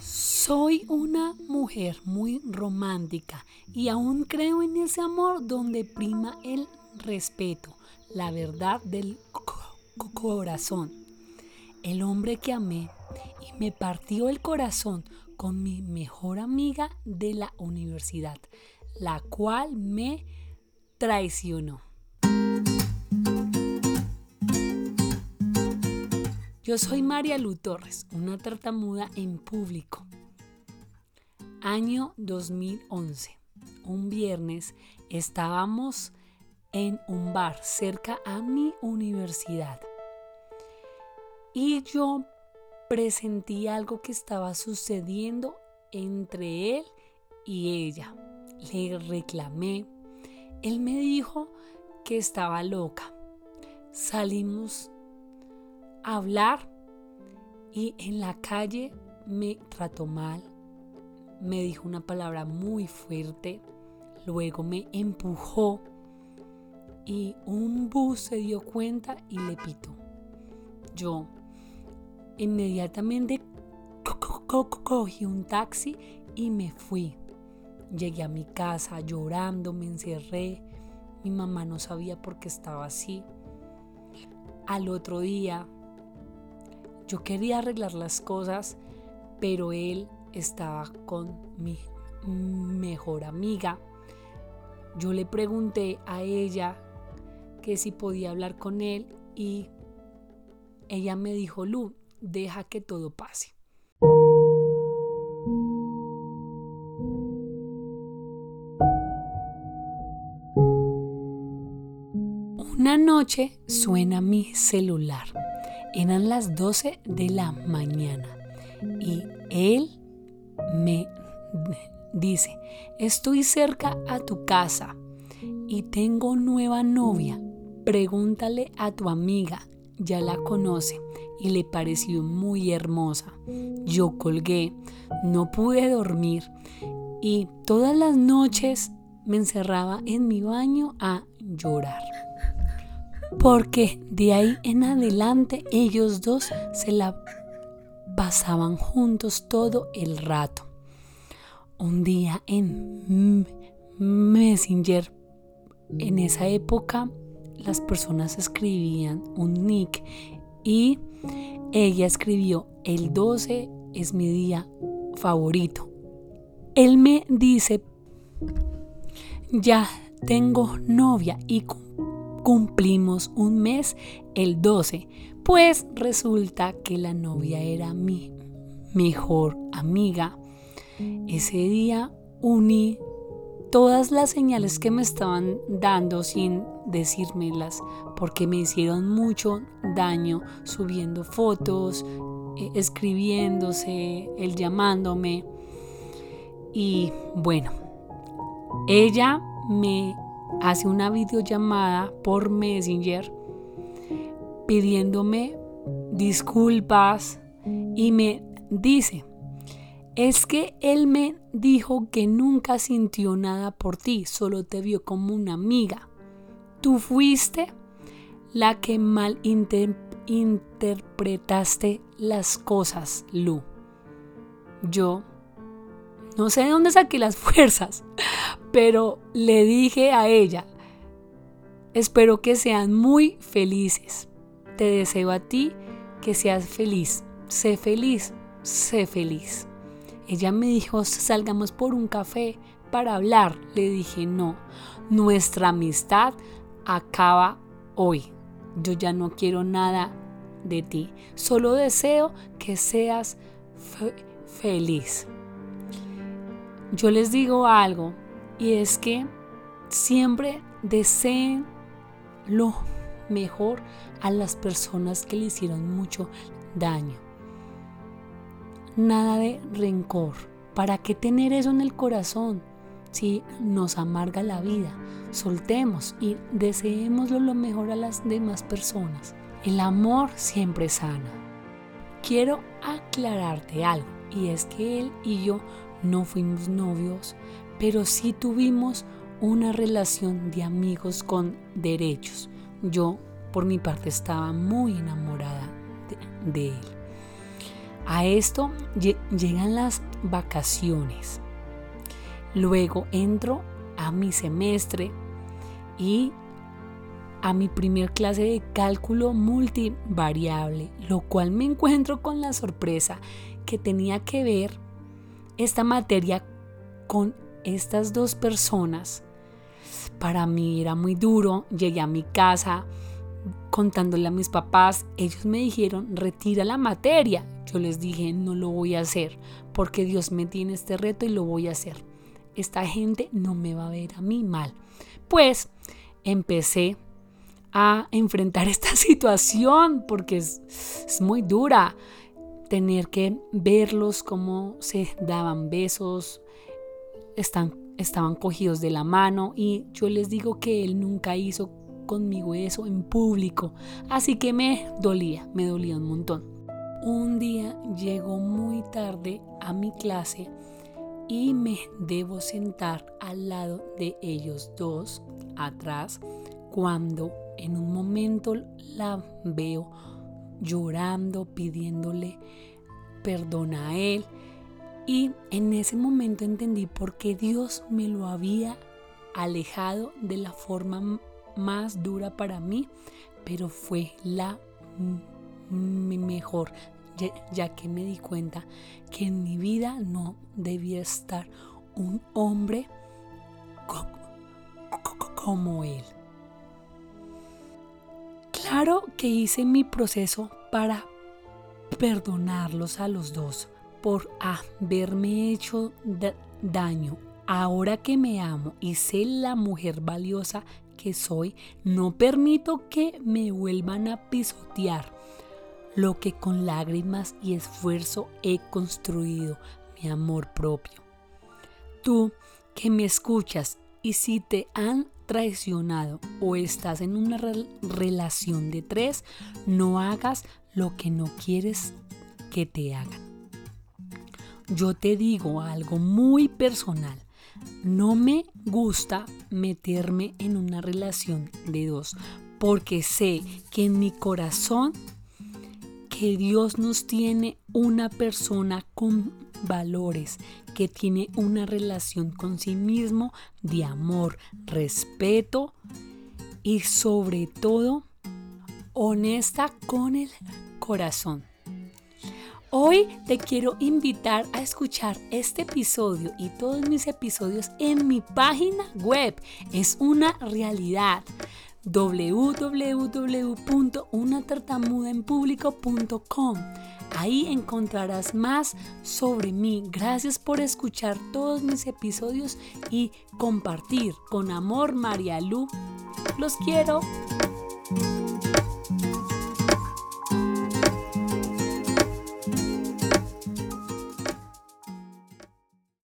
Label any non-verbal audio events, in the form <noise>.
Soy una mujer muy romántica y aún creo en ese amor donde prima el respeto, la verdad del corazón. El hombre que amé y me partió el corazón con mi mejor amiga de la universidad, la cual me traicionó. Yo soy María Lu Torres, una tartamuda en público. Año 2011. Un viernes estábamos en un bar cerca a mi universidad. Y yo presentí algo que estaba sucediendo entre él y ella. Le reclamé. Él me dijo que estaba loca. Salimos hablar y en la calle me trató mal, me dijo una palabra muy fuerte, luego me empujó y un bus se dio cuenta y le pitó. Yo inmediatamente cogí un taxi y me fui. Llegué a mi casa llorando, me encerré. Mi mamá no sabía por qué estaba así. Al otro día yo quería arreglar las cosas, pero él estaba con mi mejor amiga. Yo le pregunté a ella que si podía hablar con él y ella me dijo, Lu, deja que todo pase. Una noche suena mi celular eran las 12 de la mañana y él me dice, estoy cerca a tu casa y tengo nueva novia. Pregúntale a tu amiga, ya la conoce y le pareció muy hermosa. Yo colgué, no pude dormir y todas las noches me encerraba en mi baño a llorar porque de ahí en adelante ellos dos se la pasaban juntos todo el rato. Un día en Messenger, en esa época las personas escribían un nick y ella escribió el 12 es mi día favorito. Él me dice, ya tengo novia y cumplimos un mes el 12, pues resulta que la novia era mi mejor amiga. Ese día uní todas las señales que me estaban dando sin decírmelas, porque me hicieron mucho daño subiendo fotos, eh, escribiéndose, el llamándome. Y bueno, ella me hace una videollamada por Messenger pidiéndome disculpas y me dice, es que él me dijo que nunca sintió nada por ti, solo te vio como una amiga. Tú fuiste la que mal interpretaste las cosas, Lu. Yo no sé de dónde saqué las fuerzas, pero le dije a ella, espero que sean muy felices. Te deseo a ti que seas feliz. Sé feliz, sé feliz. Ella me dijo, salgamos por un café para hablar. Le dije, no, nuestra amistad acaba hoy. Yo ya no quiero nada de ti. Solo deseo que seas feliz. Yo les digo algo, y es que siempre deseen lo mejor a las personas que le hicieron mucho daño. Nada de rencor. ¿Para qué tener eso en el corazón si nos amarga la vida? Soltemos y deseemos lo mejor a las demás personas. El amor siempre sana. Quiero aclararte algo y es que él y yo no fuimos novios, pero sí tuvimos una relación de amigos con derechos. Yo, por mi parte, estaba muy enamorada de él. A esto llegan las vacaciones. Luego entro a mi semestre y a mi primer clase de cálculo multivariable, lo cual me encuentro con la sorpresa que tenía que ver esta materia con estas dos personas. Para mí era muy duro, llegué a mi casa contándole a mis papás, ellos me dijeron, retira la materia. Yo les dije, no lo voy a hacer, porque Dios me tiene este reto y lo voy a hacer. Esta gente no me va a ver a mí mal. Pues empecé a enfrentar <laughs> esta situación porque es, muy dura tener que verlos como se daban besos, estaban cogidos de la mano y yo les digo que él nunca hizo conmigo eso en público, así que me dolía, me dolía un montón. Un día llegó muy tarde a mi clase y me debo sentar al lado de ellos dos, atrás, cuando en un momento la veo llorando, pidiéndole perdón a él. Y en ese momento entendí por qué Dios me lo había alejado de la forma más dura para mí, pero fue la mejor, ya, que me di cuenta que en mi vida no debía estar un hombre como él. Claro que hice mi proceso para perdonarlos a los dos por haberme hecho daño. Ahora que me amo y sé la mujer valiosa que soy, no permito que me vuelvan a pisotear lo que con lágrimas y esfuerzo he construido, mi amor propio. Tú que me escuchas y si te han traicionado o estás en una relación de tres, no hagas lo que no quieres que te hagan. Yo te digo algo muy personal. No me gusta meterme en una relación de dos porque sé que en mi corazón que Dios nos tiene una persona con valores, que tiene una relación con sí mismo de amor, respeto y sobre todo honesta con el corazón. Hoy te quiero invitar a escuchar este episodio y todos mis episodios en mi página web. Es una realidad www.unatartamudaenpublico.com. Ahí encontrarás más sobre mí. Gracias por escuchar todos mis episodios y compartir. Con amor, María Lu. Los quiero.